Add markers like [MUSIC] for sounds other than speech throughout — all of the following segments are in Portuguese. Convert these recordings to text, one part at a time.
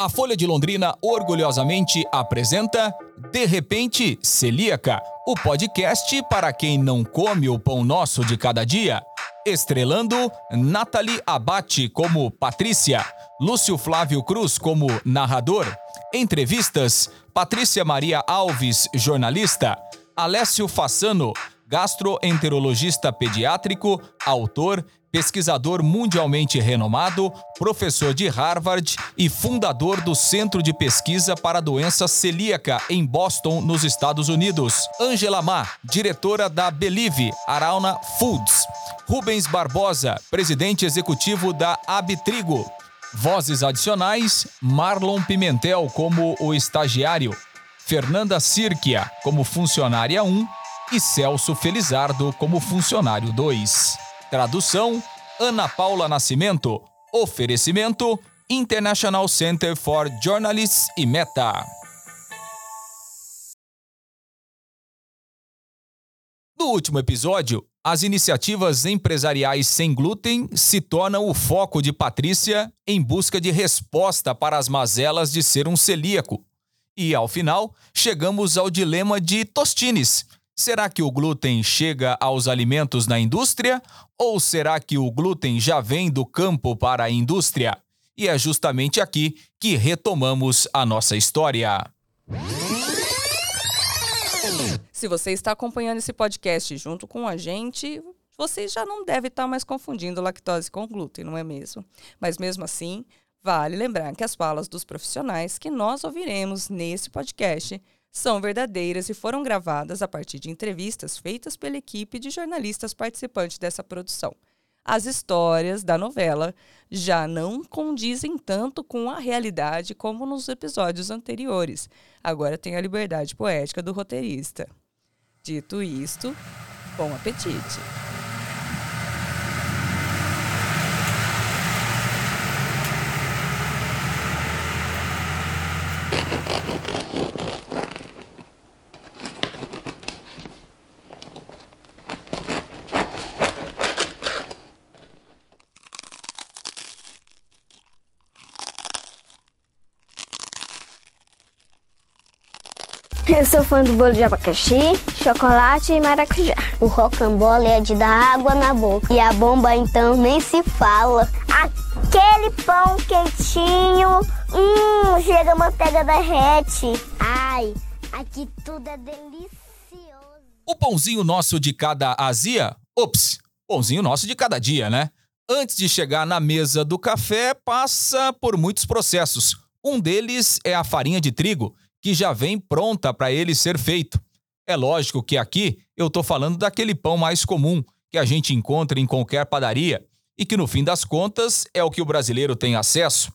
A Folha de Londrina orgulhosamente apresenta De repente Celíaca, o podcast para quem não come o pão nosso de cada dia. Estrelando Nathalie Abate como Patrícia, Lúcio Flávio Cruz como narrador. Entrevistas: Patrícia Maria Alves, jornalista. Alessio Fassano, gastroenterologista pediátrico, autor, pesquisador mundialmente renomado, professor de Harvard e fundador do Centro de Pesquisa para a Doença Celíaca em Boston, nos Estados Unidos. Angela Ma, diretora da Believe Arauna Foods. Rubens Barbosa, presidente executivo da Abitrigo. Vozes adicionais: Marlon Pimentel como o estagiário, Fernanda Sirquia como funcionária 1 e Celso Felizardo como funcionário 2. Tradução: Ana Paula Nascimento. Oferecimento: International Center for Journalists e Meta. No último episódio, as iniciativas empresariais sem glúten se tornam o foco de Patrícia em busca de resposta para as mazelas de ser um celíaco. E, ao final, chegamos ao dilema de Tostines. Será que o glúten chega aos alimentos na indústria ou será que o glúten já vem do campo para a indústria? E é justamente aqui que retomamos a nossa história. Se você está acompanhando esse podcast junto com a gente, você já não deve estar mais confundindo lactose com glúten, não é mesmo? Mas mesmo assim, vale lembrar que as falas dos profissionais que nós ouviremos nesse podcast são verdadeiras e foram gravadas a partir de entrevistas feitas pela equipe de jornalistas participantes dessa produção. As histórias da novela já não condizem tanto com a realidade como nos episódios anteriores. Agora tem a liberdade poética do roteirista. Dito isto, bom apetite! Sou fã do bolo de abacaxi, chocolate e maracujá. O rocambole é de dar água na boca. E a bomba então nem se fala. Aquele pão quentinho, hum, chega a manteiga derrete. Ai, aqui tudo é delicioso. O pãozinho nosso de cada azia? Ops, pãozinho nosso de cada dia, né? Antes de chegar na mesa do café, passa por muitos processos. Um deles é a farinha de trigo que já vem pronta para ele ser feito. É lógico que aqui eu estou falando daquele pão mais comum que a gente encontra em qualquer padaria e que no fim das contas é o que o brasileiro tem acesso.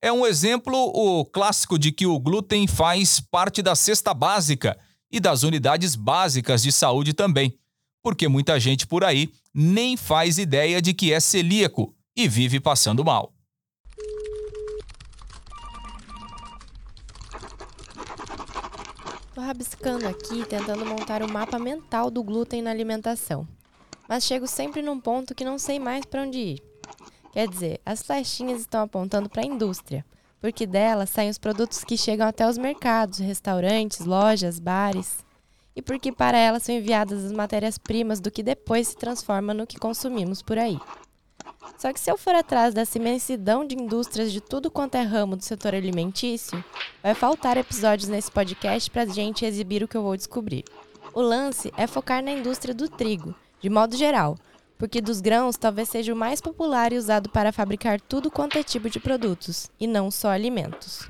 É um exemplo o clássico de que o glúten faz parte da cesta básica e das unidades básicas de saúde também, porque muita gente por aí nem faz ideia de que é celíaco e vive passando mal. Tô rabiscando aqui, tentando montar o um mapa mental do glúten na alimentação. Mas chego sempre num ponto que não sei mais para onde ir. Quer dizer, as flechinhas estão apontando para a indústria, porque dela saem os produtos que chegam até os mercados, restaurantes, lojas, bares. E porque para ela são enviadas as matérias-primas do que depois se transforma no que consumimos por aí. Só que se eu for atrás dessa imensidão de indústrias de tudo quanto é ramo do setor alimentício, vai faltar episódios nesse podcast para a gente exibir o que eu vou descobrir. O lance é focar na indústria do trigo, de modo geral, porque dos grãos talvez seja o mais popular e usado para fabricar tudo quanto é tipo de produtos, e não só alimentos.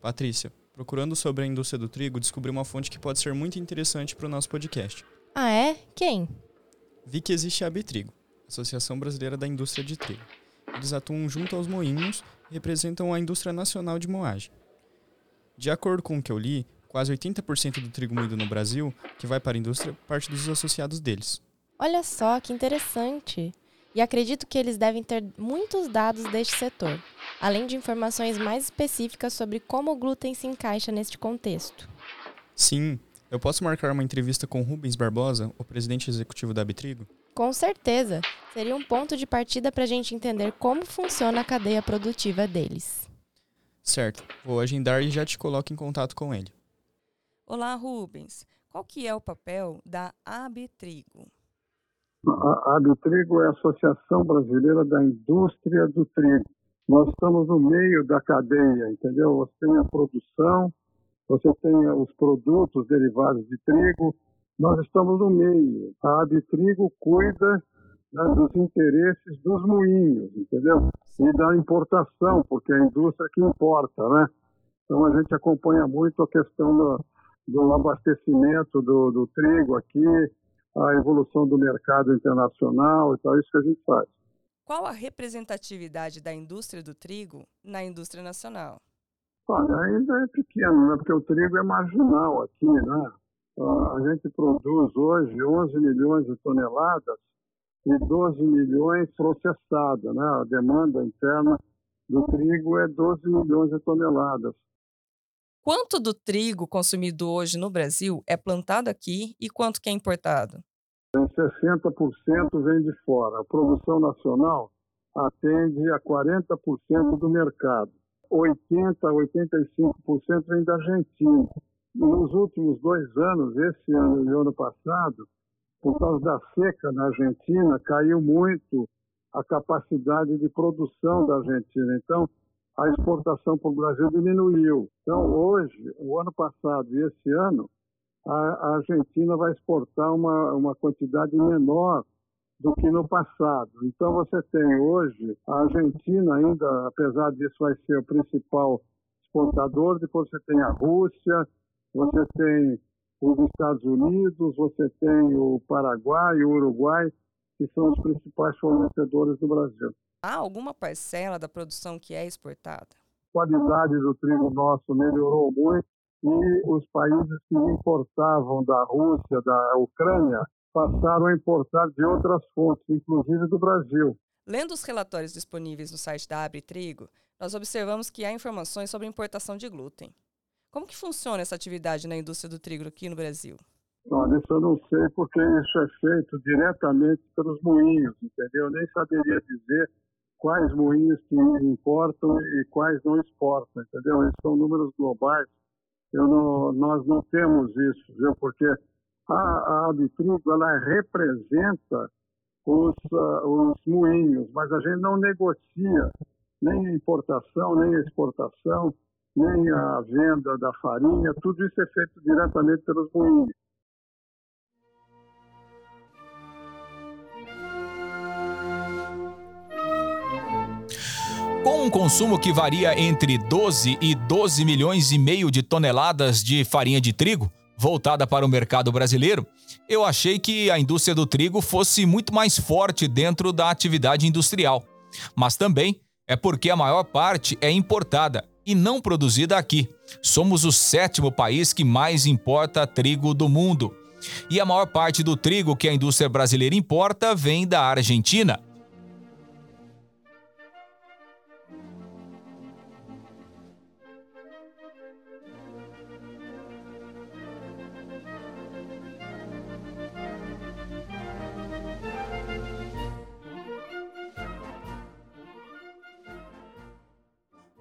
Patrícia, procurando sobre a indústria do trigo, descobri uma fonte que pode ser muito interessante para o nosso podcast. Ah, é? Quem? Vi que existe a Abitrigo, Associação Brasileira da Indústria de Trigo. Eles atuam junto aos moinhos e representam a indústria nacional de moagem. De acordo com o que eu li, quase 80% do trigo moído no Brasil, que vai para a indústria, parte dos associados deles. Olha só que interessante! E acredito que eles devem ter muitos dados deste setor, além de informações mais específicas sobre como o glúten se encaixa neste contexto. Sim, Eu posso marcar uma entrevista com Rubens Barbosa, o presidente executivo da Abitrigo? Com certeza. Seria um ponto de partida para a gente entender como funciona a cadeia produtiva deles. Certo. Vou agendar e já te coloco em contato com ele. Olá, Rubens. Qual que é o papel da Abitrigo? A Abitrigo é a Associação Brasileira da Indústria do Trigo. Nós estamos no meio da cadeia, entendeu? Você tem a produção, você tem os produtos derivados de trigo, nós estamos no meio. A Abitrigo cuida né, dos interesses dos moinhos, entendeu? E da importação, porque é a indústria que importa, né? Então a gente acompanha muito a questão do, do abastecimento do, do trigo aqui, a evolução do mercado internacional e tal, isso que a gente faz. Qual a representatividade da indústria do trigo na indústria nacional? Olha, ainda é pequeno, né? porque o trigo é marginal aqui, né? A gente produz hoje 11 milhões de toneladas e 12 milhões processadas, né? A demanda interna do trigo é 12 milhões de toneladas. Quanto do trigo consumido hoje no Brasil é plantado aqui e quanto que é importado? 60% vem de fora. A produção nacional atende a 40% do mercado. 80% a 85% vem da Argentina. Nos últimos dois anos, esse ano e ano passado, por causa da seca na Argentina, caiu muito a capacidade de produção da Argentina. Então, a exportação para o Brasil diminuiu. Então, hoje, o ano passado e esse ano, a, Argentina vai exportar uma, uma quantidade menor do que no passado. Então, você tem hoje a Argentina ainda, apesar disso, vai ser o principal exportador, depois você tem a Rússia, você tem os Estados Unidos, você tem o Paraguai e o Uruguai, que são os principais fornecedores do Brasil. Há alguma parcela da produção que é exportada? A qualidade do trigo nosso melhorou muito e os países que importavam da Rússia, da Ucrânia, passaram a importar de outras fontes, inclusive do Brasil. Lendo os relatórios disponíveis no site da Abre Trigo, nós observamos que há informações sobre importação de glúten. Como que funciona essa atividade na indústria do trigo aqui no Brasil? Olha, isso eu não sei porque isso é feito diretamente pelos moinhos, entendeu? Eu nem saberia dizer quais moinhos que importam e quais não exportam, entendeu? Esses são números globais. Não, nós não temos isso, viu? Porque a, a Abitrigo, ela representa os, uh, os moinhos, mas a gente não negocia nem importação, nem exportação, nem a venda da farinha, tudo isso é feito diretamente pelos moinhos. Com um consumo que varia entre 12 e 12 milhões e meio de toneladas de farinha de trigo, voltada para o mercado brasileiro, eu achei que a indústria do trigo fosse muito mais forte dentro da atividade industrial. Mas também é porque a maior parte é importada e não produzida aqui. Somos o sétimo país que mais importa trigo do mundo. E a maior parte do trigo que a indústria brasileira importa vem da Argentina.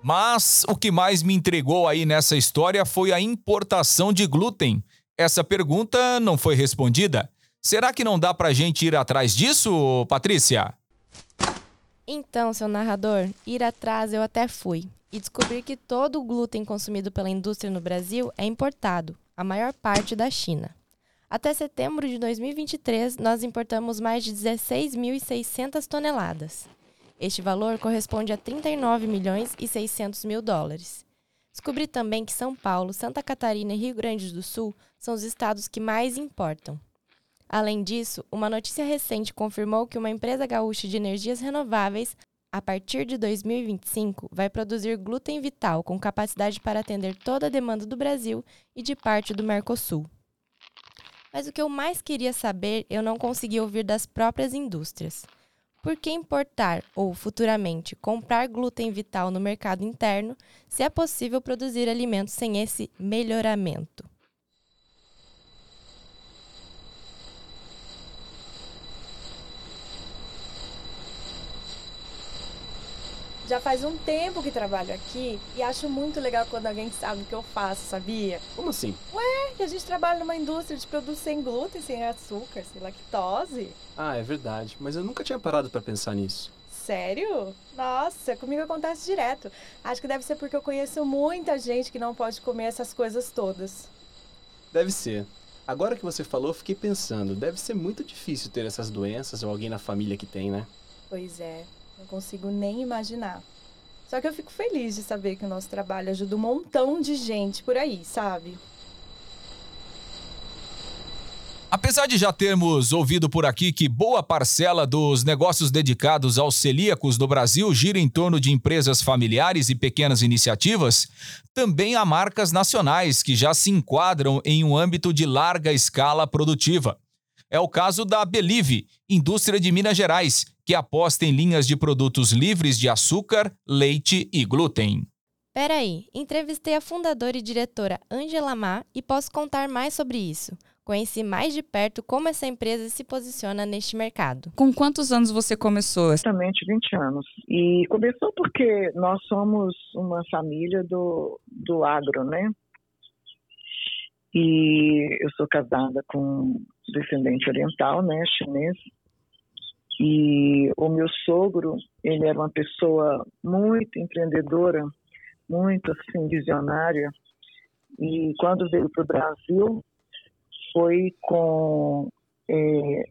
Mas o que mais me entregou aí nessa história foi a importação de glúten. Essa pergunta não foi respondida. Será que não dá pra gente ir atrás disso, Patrícia? Então, seu narrador, ir atrás eu até fui e descobri que todo o glúten consumido pela indústria no Brasil é importado, a maior parte da China. Até setembro de 2023, nós importamos mais de 16.600 toneladas. Este valor corresponde a 39 milhões e 600 mil dólares. Descobri também que São Paulo, Santa Catarina e Rio Grande do Sul são os estados que mais importam. Além disso, uma notícia recente confirmou que uma empresa gaúcha de energias renováveis, a partir de 2025, vai produzir glúten vital com capacidade para atender toda a demanda do Brasil e de parte do Mercosul. Mas o que eu mais queria saber eu não consegui ouvir das próprias indústrias. Por que importar ou futuramente comprar glúten vital no mercado interno se é possível produzir alimentos sem esse melhoramento? Já faz um tempo que trabalho aqui e acho muito legal quando alguém sabe o que eu faço, sabia? Como assim? Ué, que a gente trabalha numa indústria de produtos sem glúten, sem açúcar, sem lactose. Ah, é verdade. Mas eu nunca tinha parado para pensar nisso. Sério? Nossa, comigo acontece direto. Acho que deve ser porque eu conheço muita gente que não pode comer essas coisas todas. Deve ser. Agora que você falou, fiquei pensando, deve ser muito difícil ter essas doenças ou alguém na família que tem, né? Pois é. Não consigo nem imaginar. Só que eu fico feliz de saber que o nosso trabalho ajuda um montão de gente por aí, sabe? Apesar de já termos ouvido por aqui que boa parcela dos negócios dedicados aos celíacos no Brasil gira em torno de empresas familiares e pequenas iniciativas, também há marcas nacionais que já se enquadram em um âmbito de larga escala produtiva. É o caso da Belive, indústria de Minas Gerais, que aposta em linhas de produtos livres de açúcar, leite e glúten. Peraí, entrevistei a fundadora e diretora Angela Ma e posso contar mais sobre isso. Conheci mais de perto como essa empresa se posiciona neste mercado. Com quantos anos você começou? Exatamente 20 anos. E começou porque nós somos uma família do, do agro, né? E eu sou casada com descendente oriental, né, chinês. E o meu sogro, ele era uma pessoa muito empreendedora, muito assim visionária. E quando veio para o Brasil, foi com é,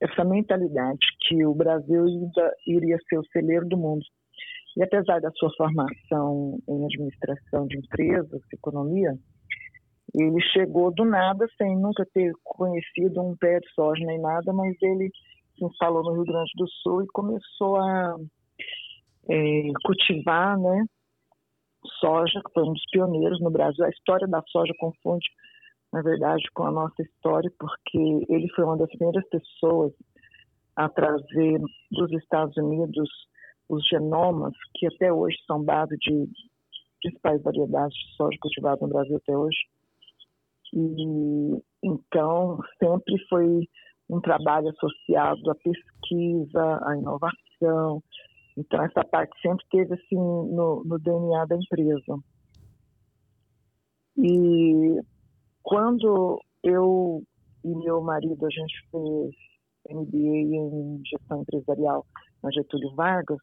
essa mentalidade que o Brasil ainda iria ser o celeiro do mundo. E apesar da sua formação em administração de empresas, economia, ele chegou do nada, sem nunca ter conhecido um pé de soja nem nada, mas ele se instalou no Rio Grande do Sul e começou a é, cultivar né, soja, que foi um dos pioneiros no Brasil. A história da soja confunde, na verdade, com a nossa história, porque ele foi uma das primeiras pessoas a trazer dos Estados Unidos os genomas, que até hoje são base de principais variedades de soja cultivada no Brasil até hoje. E então sempre foi um trabalho associado à pesquisa, à inovação. Então, essa parte sempre teve assim no, no DNA da empresa. E quando eu e meu marido, a gente fez MBA em gestão empresarial na Getúlio Vargas,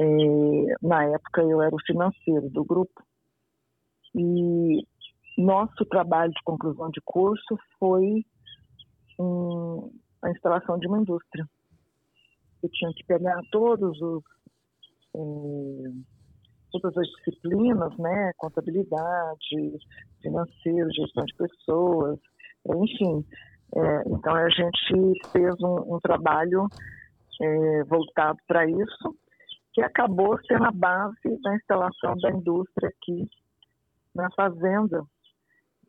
é, na época eu era o financeiro do grupo. E nosso trabalho de conclusão de curso foi a instalação de uma indústria. Eu tinha que pegar todos os eh, todas as disciplinas, né, contabilidade, financeiro, gestão de pessoas, enfim. É, então a gente fez um, um trabalho é, voltado para isso, que acabou sendo a base da instalação da indústria aqui na fazenda,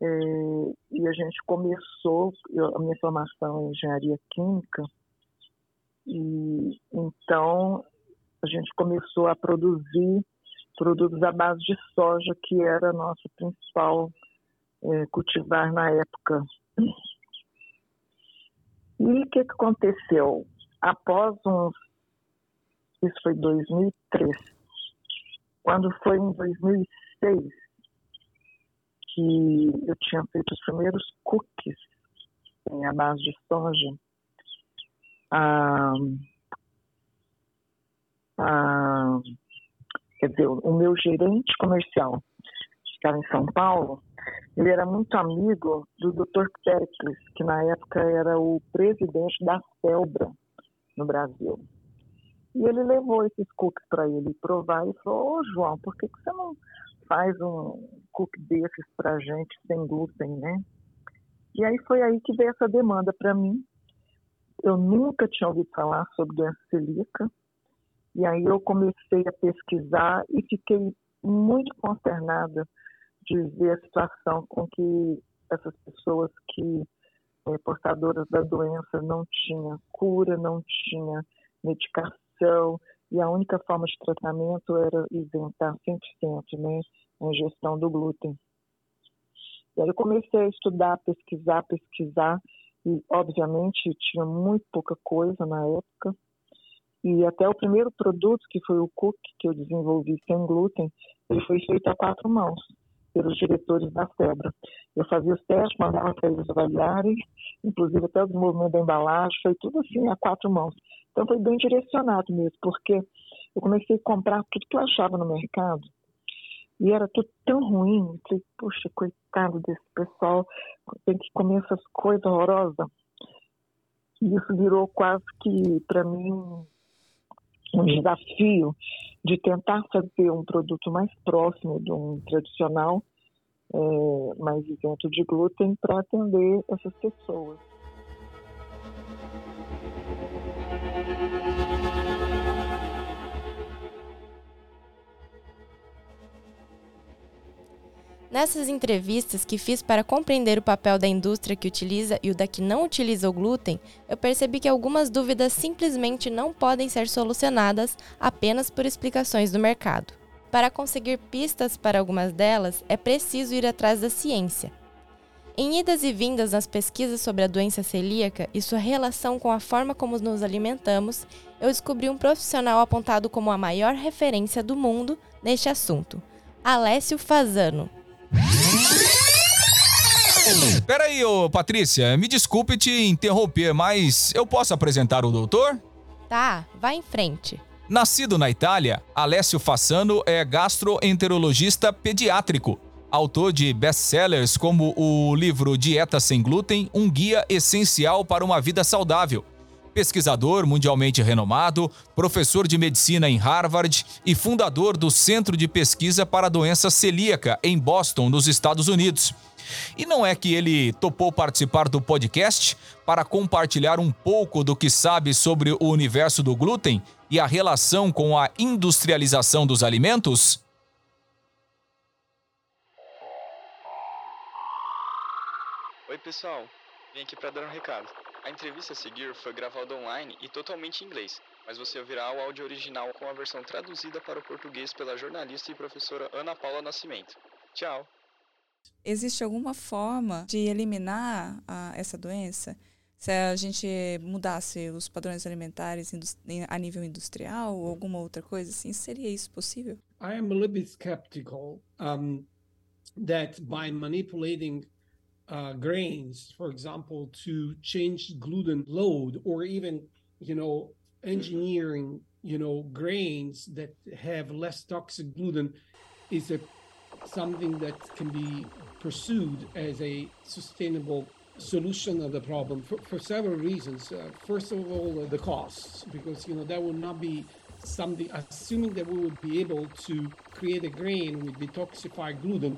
e a gente começou, eu, a minha formação em engenharia química, e então a gente começou a produzir produtos à base de soja, que era nosso principal é, cultivar na época. E o que, que aconteceu? Após uns. Isso foi 2003. Quando foi em 2006, que eu tinha feito os primeiros cookies em a base de soja. Ah, ah, quer dizer, o meu gerente comercial, que estava em São Paulo, ele era muito amigo do Dr. Pericles, que na época era o presidente da Celbra no Brasil. E ele levou esses cookies para ele provar e falou: Ô João, por que, que você não faz um cookie desses para gente sem glúten, né? E aí foi aí que veio essa demanda para mim. Eu nunca tinha ouvido falar sobre doença celíaca. E aí eu comecei a pesquisar e fiquei muito consternada de ver a situação com que essas pessoas que é, portadoras da doença não tinham cura, não tinha medicação, e a única forma de tratamento era isentar 100% né, ingestão do glúten. E aí eu comecei a estudar, pesquisar, pesquisar, e obviamente tinha muito pouca coisa na época. E até o primeiro produto, que foi o Cook, que eu desenvolvi sem glúten, ele foi feito a quatro mãos pelos diretores da FEBRA. Eu fazia os testes, mandava para eles avaliarem, inclusive até o desenvolvimento da embalagem, foi tudo assim a quatro mãos. Então foi bem direcionado mesmo, porque eu comecei a comprar tudo que eu achava no mercado e era tudo tão ruim. Eu falei, puxa, coitado desse pessoal, tem que comer essas coisas horrorosas. E isso virou quase que, para mim, um desafio de tentar fazer um produto mais próximo de um tradicional, é, mais isento de glúten, para atender essas pessoas. Nessas entrevistas que fiz para compreender o papel da indústria que utiliza e o da que não utiliza o glúten, eu percebi que algumas dúvidas simplesmente não podem ser solucionadas apenas por explicações do mercado. Para conseguir pistas para algumas delas, é preciso ir atrás da ciência. Em idas e vindas nas pesquisas sobre a doença celíaca e sua relação com a forma como nos alimentamos, eu descobri um profissional apontado como a maior referência do mundo neste assunto, Alessio Fazano. Peraí, ô Patrícia, me desculpe te interromper, mas eu posso apresentar o doutor? Tá, vá em frente. Nascido na Itália, Alessio Fassano é gastroenterologista pediátrico, autor de best-sellers como o livro Dieta Sem Glúten, um guia essencial para uma vida saudável pesquisador mundialmente renomado, professor de medicina em Harvard e fundador do Centro de Pesquisa para a Doença Celíaca em Boston, nos Estados Unidos. E não é que ele topou participar do podcast para compartilhar um pouco do que sabe sobre o universo do glúten e a relação com a industrialização dos alimentos? Oi, pessoal. Vim aqui para dar um recado. A entrevista a seguir foi gravada online e totalmente em inglês, mas você ouvirá o áudio original com a versão traduzida para o português pela jornalista e professora Ana Paula Nascimento. Tchau! Existe alguma forma de eliminar a, essa doença? Se a gente mudasse os padrões alimentares a nível industrial ou alguma outra coisa assim, seria isso possível? I am a little bit skeptical um, that by manipulating uh, grains, for example, to change gluten load or even, you know, engineering, you know, grains that have less toxic gluten is a something that can be pursued as a sustainable solution of the problem for, for several reasons. Uh, first of all, uh, the costs, because you know that would not be something. Assuming that we would be able to create a grain with detoxified gluten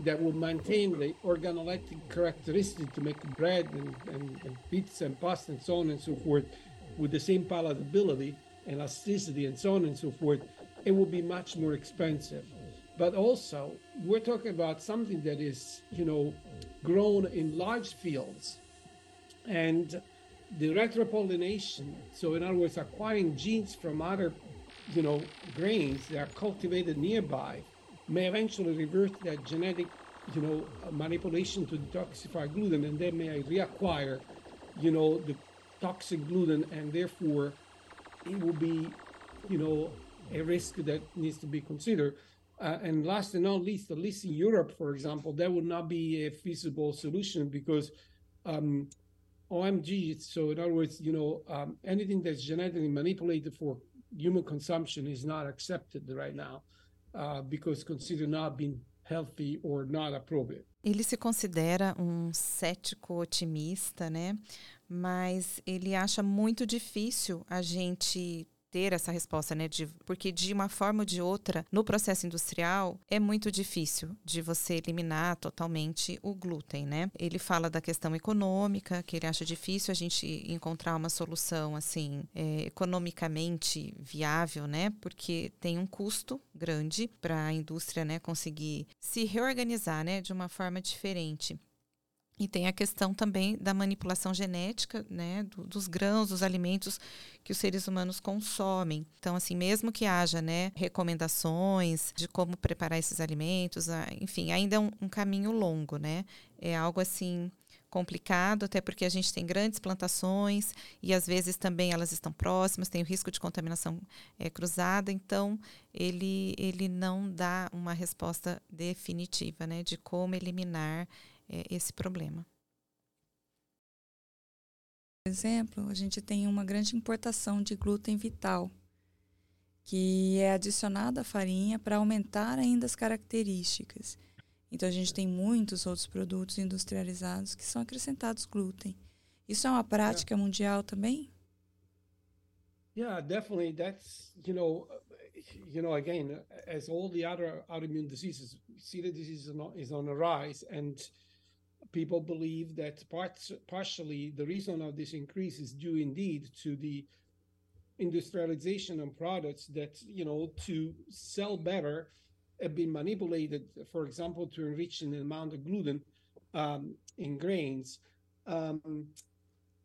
that will maintain the organoleptic characteristic to make bread and, and, and, pizza and pasta and so on and so forth with the same palatability, and elasticity, and so on and so forth, it will be much more expensive. But also, we're talking about something that is, you know, grown in large fields. And the retropollination, so in other words, acquiring genes from other, you know, grains that are cultivated nearby, may eventually revert that genetic, you know, manipulation to detoxify gluten, and they may reacquire, you know, the toxic gluten, and therefore it will be, you know, a risk that needs to be considered. Uh, and last and not least, at least in Europe, for example, that would not be a feasible solution because um, OMG, so in other words, you know, um, anything that's genetically manipulated for human consumption is not accepted right now. Uh, because considered not being healthy or not appropriate. Ele se considera um cético otimista, né? Mas ele acha muito difícil a gente ter essa resposta, né? De, porque de uma forma ou de outra, no processo industrial, é muito difícil de você eliminar totalmente o glúten, né? Ele fala da questão econômica, que ele acha difícil a gente encontrar uma solução assim é, economicamente viável, né? Porque tem um custo grande para a indústria, né? Conseguir se reorganizar, né? De uma forma diferente. E tem a questão também da manipulação genética, né, do, dos grãos, dos alimentos que os seres humanos consomem. Então, assim, mesmo que haja, né, recomendações de como preparar esses alimentos, enfim, ainda é um, um caminho longo, né? É algo assim complicado, até porque a gente tem grandes plantações e às vezes também elas estão próximas, tem o risco de contaminação é, cruzada, então ele, ele não dá uma resposta definitiva né, de como eliminar é, esse problema. Por exemplo, a gente tem uma grande importação de glúten vital, que é adicionado à farinha para aumentar ainda as características. Então a gente tem muitos outros produtos industrializados que são acrescentados glúten. Isso é uma prática yeah. mundial também? Yeah, definitely. That's you know, you know, again, as all the other autoimmune diseases, celiac disease is on a rise, and people believe that parts, partially the reason of this increase is due indeed to the industrialization of products that you know to sell better have been manipulated, for example, to enrich the amount of gluten um, in grains. Um,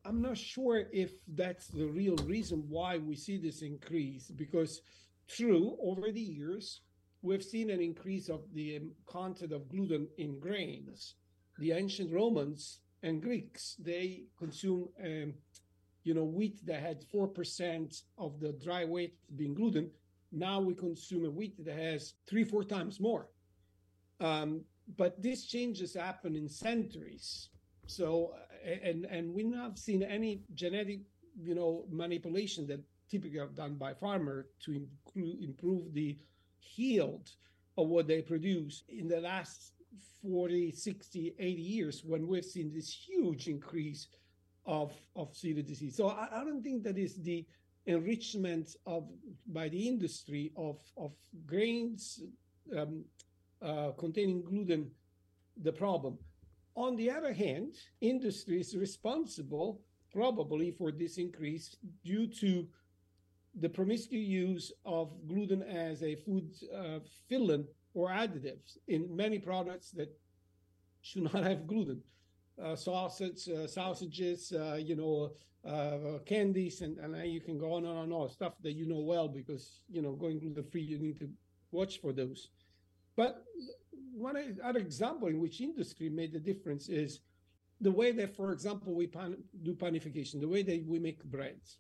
I'm not sure if that's the real reason why we see this increase, because true, over the years, we've seen an increase of the content of gluten in grains. The ancient Romans and Greeks, they consume, um, you know, wheat that had 4% of the dry weight being gluten now we consume a wheat that has three, four times more. Um, but these changes happen in centuries. So, and and we not seen any genetic, you know, manipulation that typically are done by farmer to improve the yield of what they produce in the last 40, 60, 80 years when we've seen this huge increase of, of celiac disease. So I, I don't think that is the enrichment of by the industry of of grains um, uh, containing gluten the problem. On the other hand, industry is responsible probably for this increase due to the promiscuous use of gluten as a food uh, filling or additives in many products that should not have gluten. Uh, sausage, uh, sausages, uh, you know, uh, candies, and, and you can go on and on and on stuff that you know well because you know going gluten free you need to watch for those. But one other example in which industry made the difference is the way that, for example, we pan, do panification, the way that we make breads.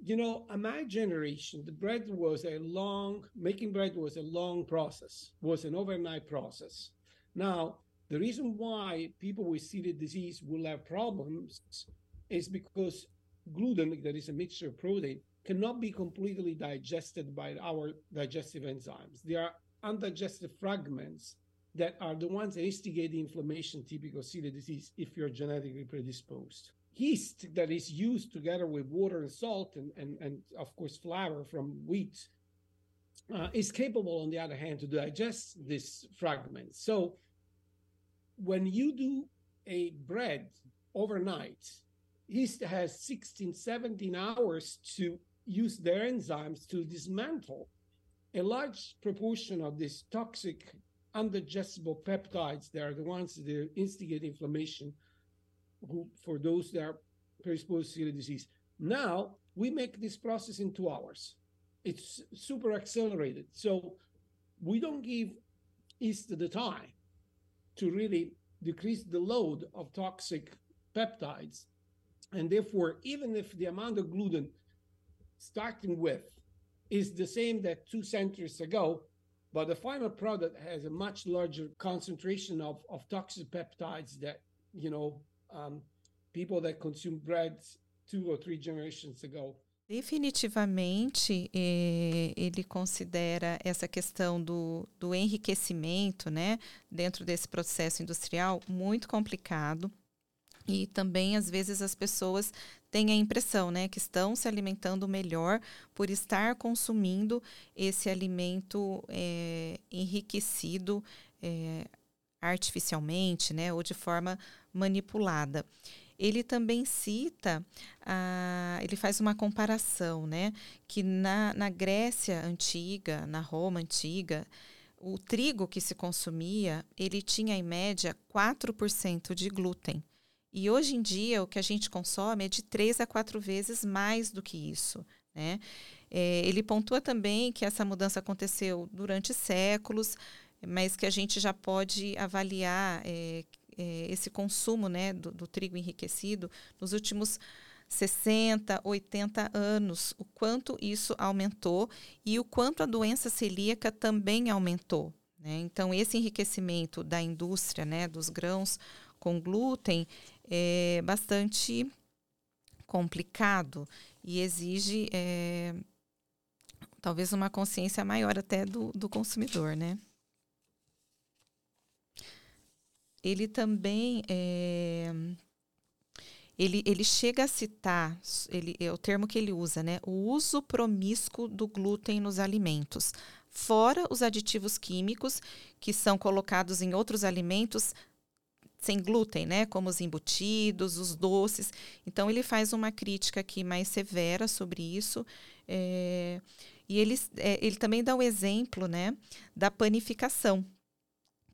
You know, in my generation, the bread was a long making bread was a long process, was an overnight process. Now, the reason why people with celiac disease will have problems is because gluten, that is a mixture of protein, cannot be completely digested by our digestive enzymes. They are undigested fragments that are the ones that instigate the inflammation typical celiac disease if you're genetically predisposed. Yeast that is used together with water and salt and, and, and of course flour from wheat uh, is capable, on the other hand, to digest these fragments. So when you do a bread overnight, yeast has 16, 17 hours to use their enzymes to dismantle a large proportion of these toxic, undigestible peptides they are the ones that instigate inflammation who, for those that are predisposed to celiac disease. Now we make this process in two hours. It's super accelerated. So we don't give yeast the time to really decrease the load of toxic peptides and therefore, even if the amount of gluten starting with is the same that two centuries ago, but the final product has a much larger concentration of, of toxic peptides that, you know, um, people that consume bread two or three generations ago Definitivamente, eh, ele considera essa questão do, do enriquecimento, né, dentro desse processo industrial muito complicado. E também, às vezes, as pessoas têm a impressão né, que estão se alimentando melhor por estar consumindo esse alimento é, enriquecido é, artificialmente né, ou de forma manipulada. Ele também cita, a, ele faz uma comparação, né, que na, na Grécia antiga, na Roma antiga, o trigo que se consumia, ele tinha em média 4% de glúten. E hoje em dia, o que a gente consome é de três a quatro vezes mais do que isso. Né? É, ele pontua também que essa mudança aconteceu durante séculos, mas que a gente já pode avaliar é, é, esse consumo né, do, do trigo enriquecido nos últimos 60, 80 anos, o quanto isso aumentou e o quanto a doença celíaca também aumentou. Né? Então, esse enriquecimento da indústria né, dos grãos com glúten é bastante complicado e exige é, talvez uma consciência maior até do, do consumidor, né? Ele também é, ele, ele chega a citar, ele, é o termo que ele usa, né? O uso promíscuo do glúten nos alimentos, fora os aditivos químicos que são colocados em outros alimentos sem glúten, né? Como os embutidos, os doces. Então ele faz uma crítica aqui mais severa sobre isso. É, e ele, é, ele também dá o exemplo, né, da panificação,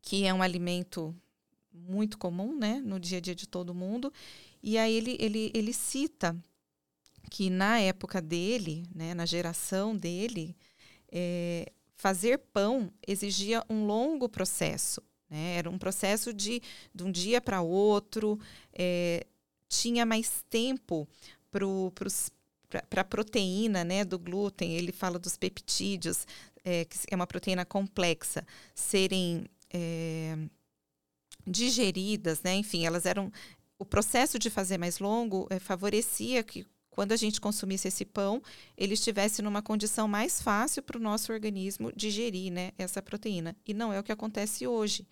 que é um alimento muito comum, né, no dia a dia de todo mundo e aí ele, ele, ele cita que na época dele, né, na geração dele, é, fazer pão exigia um longo processo. Né? Era um processo de, de um dia para outro, é, tinha mais tempo para a proteína né, do glúten. Ele fala dos peptídeos, é, que é uma proteína complexa, serem é, digeridas, né? Enfim, elas eram o processo de fazer mais longo é, favorecia que quando a gente consumisse esse pão, ele estivesse numa condição mais fácil para o nosso organismo digerir né, essa proteína. E não é o que acontece hoje.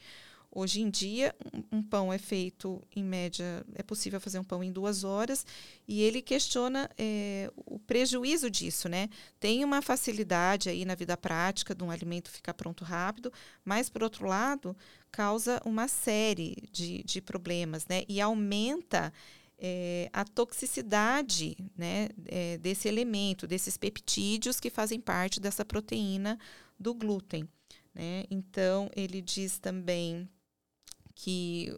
Hoje em dia, um, pão é feito, em média, é possível fazer um pão em duas horas, e ele questiona é, o prejuízo disso, né? Tem uma facilidade aí na vida prática de um alimento ficar pronto rápido, mas, por outro lado, causa uma série de, de problemas, né? E aumenta é, a toxicidade né, é, desse elemento, desses peptídeos que fazem parte dessa proteína do glúten. Né? Então, ele diz também que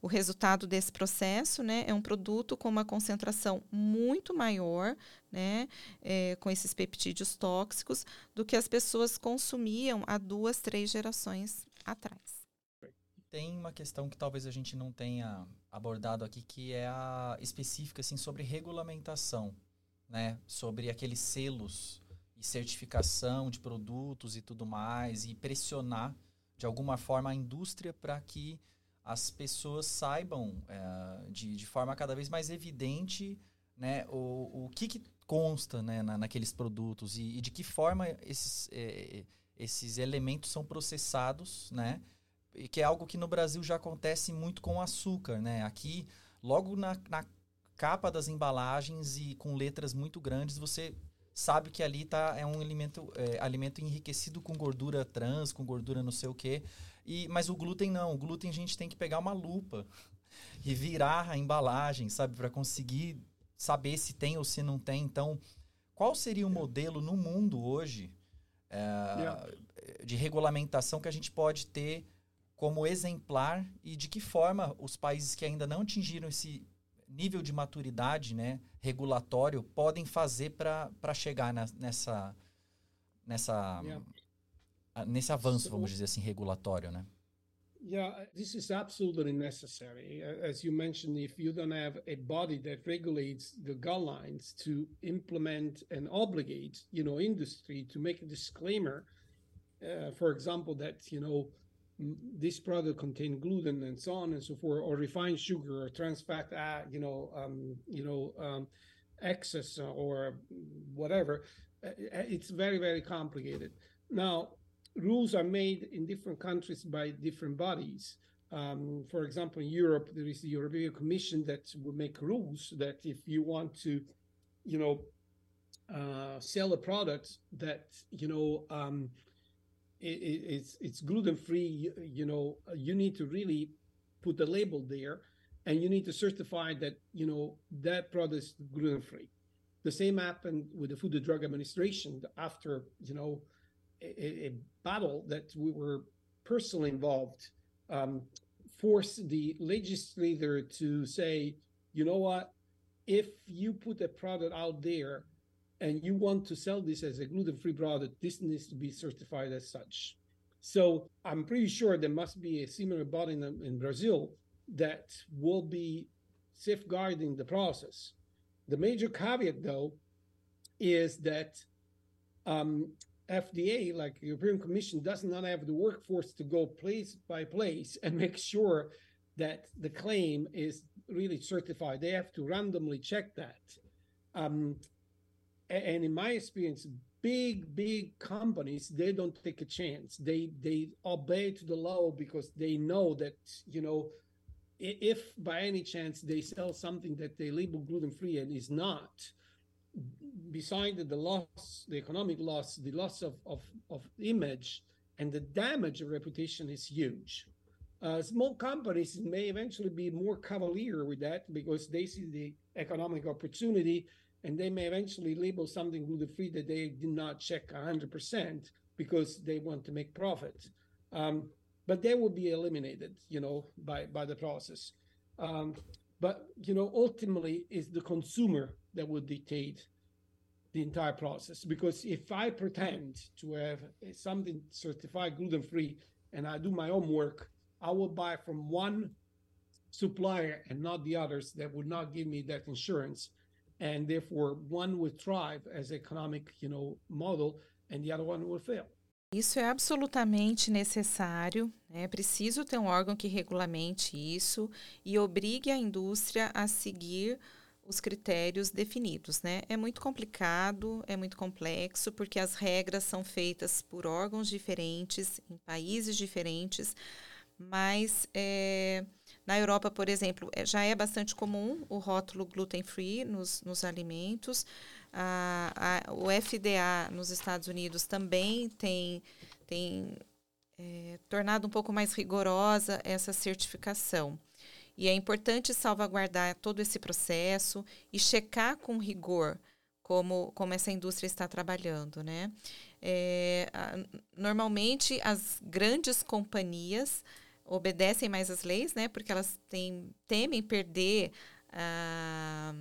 o resultado desse processo né, é um produto com uma concentração muito maior, né, é, com esses peptídeos tóxicos, do que as pessoas consumiam há duas, três gerações atrás. Tem uma questão que talvez a gente não tenha abordado aqui, que é a específica assim, sobre regulamentação, né, sobre aqueles selos e certificação de produtos e tudo mais, e pressionar de alguma forma a indústria para que as pessoas saibam é, de, de forma cada vez mais evidente né, o, o que, que consta né, na, naqueles produtos e, e, de que forma esses, é, esses elementos são processados, né? E que é algo que no Brasil já acontece muito com açúcar, né? Aqui, logo na, na capa das embalagens e com letras muito grandes, você sabe que ali tá, é um alimento, é, alimento enriquecido com gordura trans, com gordura não sei o quê. E, mas o glúten não. O glúten a gente tem que pegar uma lupa e virar a embalagem, sabe? Para conseguir saber se tem ou se não tem. Então, qual seria o modelo no mundo hoje é, yeah. de regulamentação que a gente pode ter como exemplar e de que forma os países que ainda não atingiram esse nível de maturidade né, regulatório podem fazer para chegar na, nessa, nessa yeah. Nesse avanço, vamos dizer assim, regulatório, né? Yeah, this is absolutely necessary. As you mentioned, if you don't have a body that regulates the guidelines to implement and obligate, you know, industry to make a disclaimer, uh, for example, that you know this product contain gluten and so on and so forth, or refined sugar or trans fat, uh, you know, um, you know, um, excess or whatever. Uh, it's very very complicated. Now, rules are made in different countries by different bodies. Um, for example, in Europe, there is the European Commission that will make rules that if you want to, you know, uh, sell a product that you know um, it, it's it's gluten free, you, you know, you need to really put the label there, and you need to certify that you know that product is gluten free. The same happened with the Food and Drug Administration after you know a, a battle that we were personally involved um, forced the legislator to say, you know what, if you put a product out there and you want to sell this as a gluten-free product, this needs to be certified as such. So I'm pretty sure there must be a similar body in, in Brazil that will be safeguarding the process. The major caveat, though, is that um, FDA, like European Commission, does not have the workforce to go place by place and [LAUGHS] make sure that the claim is really certified. They have to randomly check that. Um, and in my experience, big, big companies, they don't take a chance. They they obey to the law because they know that, you know, if by any chance they sell something that they label gluten free and is not, beside the loss, the economic loss, the loss of, of, of image and the damage of reputation is huge. Uh, small companies may eventually be more cavalier with that because they see the economic opportunity and they may eventually label something gluten free that they did not check 100% because they want to make profit. Um, but they will be eliminated, you know, by, by the process. Um, but, you know, ultimately, it's the consumer that will dictate the entire process. Because if I pretend to have something certified gluten free and I do my own work, I will buy from one supplier and not the others that would not give me that insurance. And therefore, one will thrive as economic, you know, model, and the other one will fail. Isso é absolutamente necessário. É preciso ter um órgão que regulamente isso e obrigue a indústria a seguir os critérios definidos, né? É muito complicado, é muito complexo, porque as regras são feitas por órgãos diferentes, em países diferentes, mas é, na Europa, por exemplo, é, já é bastante comum o rótulo gluten free nos, nos alimentos. A, a, o FDA nos Estados Unidos também tem, tem é, tornado um pouco mais rigorosa essa certificação. E é importante salvaguardar todo esse processo e checar com rigor como, como essa indústria está trabalhando, né? É, normalmente, as grandes companhias obedecem mais as leis, né? Porque elas têm, temem perder ah,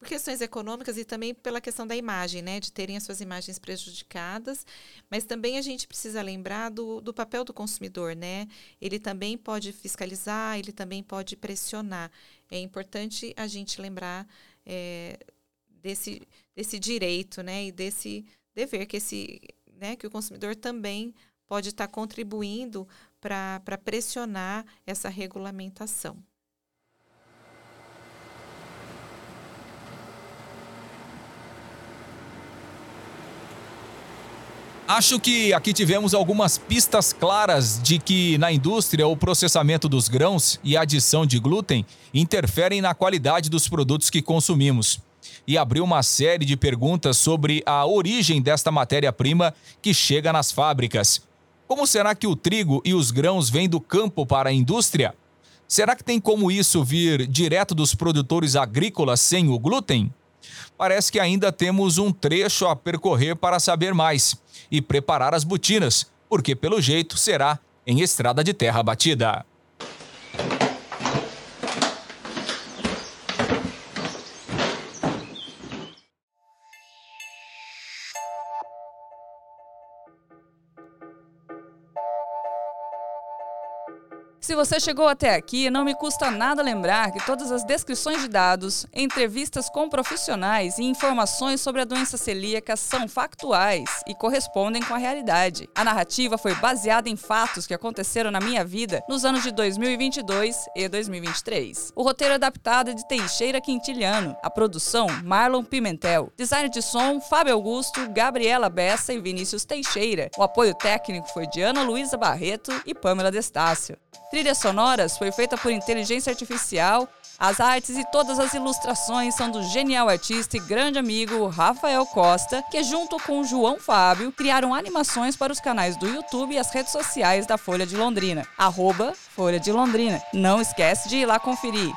por questões econômicas e também pela questão da imagem, né? De terem as suas imagens prejudicadas. Mas também a gente precisa lembrar do, do papel do consumidor, né? Ele também pode fiscalizar, ele também pode pressionar. É importante a gente lembrar é, desse, desse direito, né? E desse dever que esse, né? Que o consumidor também pode estar contribuindo para pressionar essa regulamentação. Acho que aqui tivemos algumas pistas claras de que na indústria o processamento dos grãos e a adição de glúten interferem na qualidade dos produtos que consumimos. E abriu uma série de perguntas sobre a origem desta matéria-prima que chega nas fábricas. Como será que o trigo e os grãos vêm do campo para a indústria? Será que tem como isso vir direto dos produtores agrícolas sem o glúten? Parece que ainda temos um trecho a percorrer para saber mais e preparar as botinas, porque pelo jeito será em estrada de terra batida. Se você chegou até aqui, não me custa nada lembrar que todas as descrições de dados, entrevistas com profissionais e informações sobre a doença celíaca são factuais e correspondem com a realidade. A narrativa foi baseada em fatos que aconteceram na minha vida nos anos de 2022 e 2023. O roteiro adaptado é de Teixeira Quintiliano, a produção Marlon Pimentel, design de som Fábio Augusto, Gabriela Bessa e Vinícius Teixeira. O apoio técnico foi de Ana Luísa Barreto e Pamela Destácio. Trilhas sonoras foi feita por inteligência artificial. As artes e todas as ilustrações são do genial artista e grande amigo Rafael Costa, que junto com João Fábio criaram animações para os canais do YouTube e as redes sociais da Folha de Londrina. Arroba Folha de Londrina. Não esquece de ir lá conferir.